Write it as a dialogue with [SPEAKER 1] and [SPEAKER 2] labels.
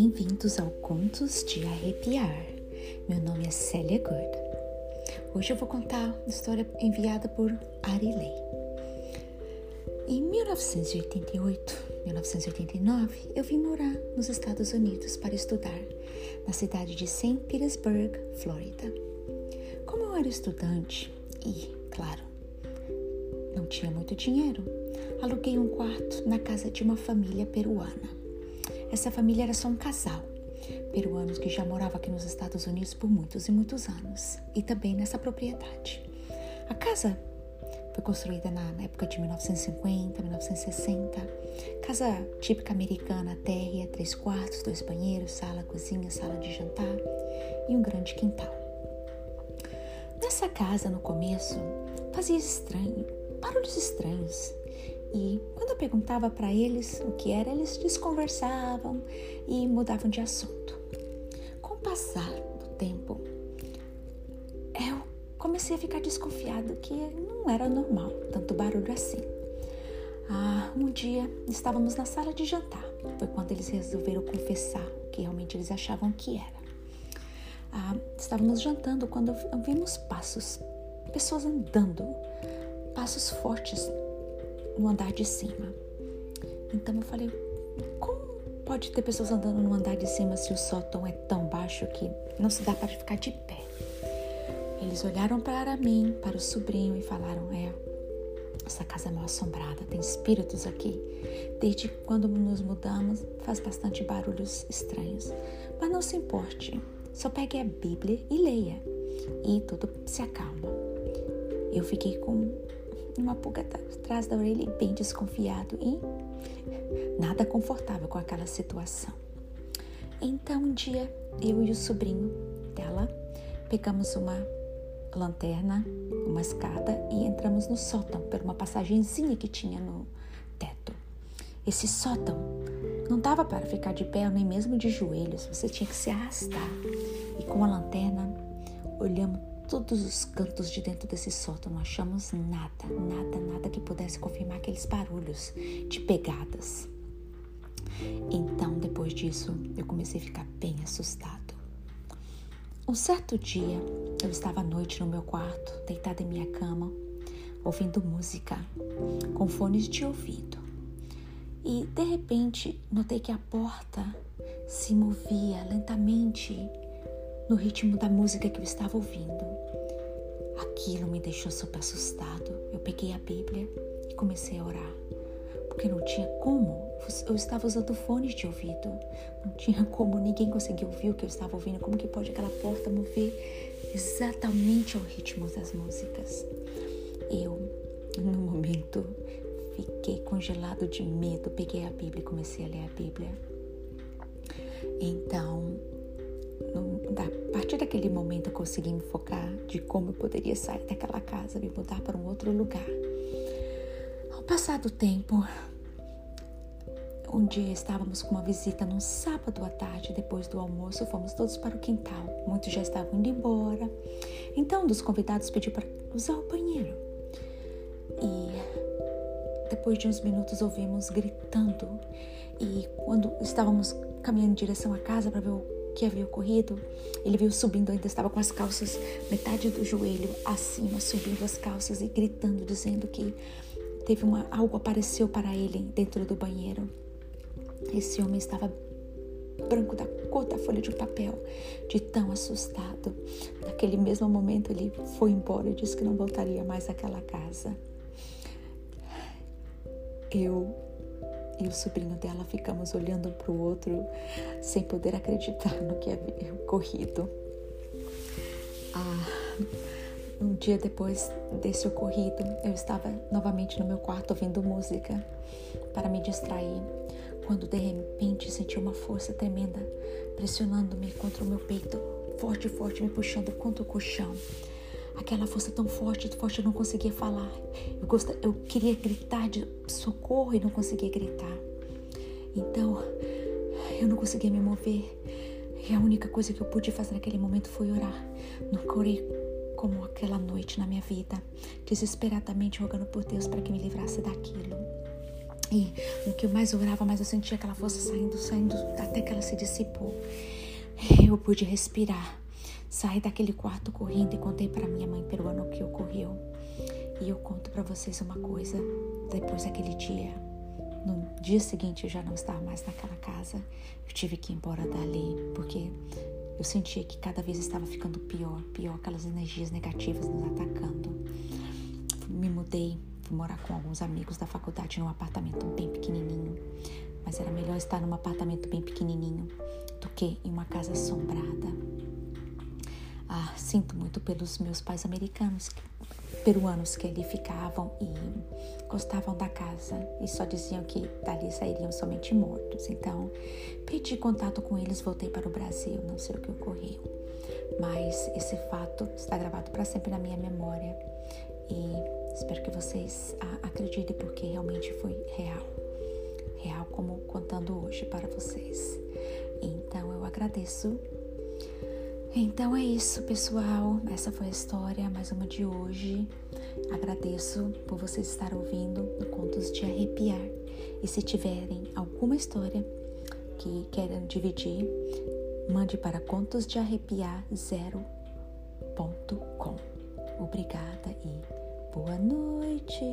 [SPEAKER 1] Bem-vindos ao Contos de Arrepiar. Meu nome é Célia Good. Hoje eu vou contar uma história enviada por Ari Lei. Em 1988, 1989, eu vim morar nos Estados Unidos para estudar na cidade de St. Petersburg, Flórida. Como eu era estudante e, claro, não tinha muito dinheiro, aluguei um quarto na casa de uma família peruana. Essa família era só um casal, peruanos que já moravam aqui nos Estados Unidos por muitos e muitos anos, e também nessa propriedade. A casa foi construída na época de 1950, 1960. Casa típica americana, térrea, três quartos, dois banheiros, sala, cozinha, sala de jantar e um grande quintal. Nessa casa, no começo, fazia estranho, barulhos estranhos, e perguntava para eles o que era, eles desconversavam e mudavam de assunto. Com o passar do tempo, eu comecei a ficar desconfiado que não era normal tanto barulho assim. Ah, um dia estávamos na sala de jantar. Foi quando eles resolveram confessar o que realmente eles achavam que era. Ah, estávamos jantando quando vimos passos, pessoas andando, passos fortes no andar de cima. Então eu falei, como pode ter pessoas andando no andar de cima se o sótão é tão baixo que não se dá para ficar de pé? Eles olharam para mim, para o sobrinho e falaram: É, essa casa é mal assombrada, tem espíritos aqui. Desde quando nos mudamos, faz bastante barulhos estranhos. Mas não se importe, só pegue a Bíblia e leia, e tudo se acalma. Eu fiquei com uma pulga atrás da orelha bem desconfiado e nada confortável com aquela situação. Então um dia eu e o sobrinho dela pegamos uma lanterna, uma escada e entramos no sótão por uma passagenzinha que tinha no teto. Esse sótão não dava para ficar de pé nem mesmo de joelhos, você tinha que se arrastar. E com a lanterna olhamos todos os cantos de dentro desse sótão, não achamos nada, nada, nada que pudesse confirmar aqueles barulhos de pegadas. Então, depois disso, eu comecei a ficar bem assustado. Um certo dia, eu estava à noite no meu quarto, deitada em minha cama, ouvindo música, com fones de ouvido. E de repente, notei que a porta se movia lentamente no ritmo da música que eu estava ouvindo. Aquilo me deixou super assustado. Eu peguei a Bíblia e comecei a orar, porque não tinha como. Eu estava usando fones de ouvido, não tinha como ninguém conseguir ouvir o que eu estava ouvindo. Como que pode aquela porta mover exatamente ao ritmo das músicas? Eu, no momento, fiquei congelado de medo. Peguei a Bíblia e comecei a ler a Bíblia. Então, daquele momento eu consegui me focar de como eu poderia sair daquela casa, me mudar para um outro lugar. Ao passar do tempo, um dia estávamos com uma visita num sábado à tarde, depois do almoço, fomos todos para o quintal. Muitos já estavam indo embora. Então, um dos convidados pediu para usar o banheiro. E depois de uns minutos ouvimos gritando. E quando estávamos caminhando em direção à casa para ver o que havia ocorrido, ele viu subindo, ainda estava com as calças, metade do joelho acima, subindo as calças e gritando, dizendo que teve uma algo apareceu para ele dentro do banheiro. Esse homem estava branco da cor da folha de papel, de tão assustado. Naquele mesmo momento ele foi embora e disse que não voltaria mais àquela casa. Eu e o sobrinho dela ficamos olhando para o outro sem poder acreditar no que havia ocorrido. Ah, um dia depois desse ocorrido, eu estava novamente no meu quarto ouvindo música para me distrair, quando de repente senti uma força tremenda pressionando-me contra o meu peito, forte, forte, me puxando contra o colchão aquela força tão forte, forte, eu não conseguia falar. Eu, gost... eu queria gritar de socorro e não conseguia gritar. Então, eu não conseguia me mover. E a única coisa que eu pude fazer naquele momento foi orar. Nunca orei como aquela noite na minha vida, desesperadamente rogando por Deus para que me livrasse daquilo. E no que eu mais orava, mais eu sentia aquela força saindo, saindo, até que ela se dissipou. Eu pude respirar. Saí daquele quarto correndo e contei para minha mãe peruana o que ocorreu. E eu conto para vocês uma coisa. Depois daquele dia, no dia seguinte eu já não estava mais naquela casa. Eu tive que ir embora dali porque eu sentia que cada vez estava ficando pior, pior, aquelas energias negativas nos atacando. Me mudei, fui morar com alguns amigos da faculdade num apartamento bem pequenininho. Mas era melhor estar num apartamento bem pequenininho do que em uma casa assombrada. Ah, sinto muito pelos meus pais americanos, peruanos que ali ficavam e gostavam da casa e só diziam que dali sairiam somente mortos. Então, perdi contato com eles, voltei para o Brasil, não sei o que ocorreu. Mas esse fato está gravado para sempre na minha memória e espero que vocês acreditem porque realmente foi real. Real como contando hoje para vocês. Então eu agradeço então é isso, pessoal. Essa foi a história, mais uma de hoje. Agradeço por vocês estarem ouvindo no Contos de Arrepiar. E se tiverem alguma história que queiram dividir, mande para contosdearrepiar0.com. Obrigada e boa noite.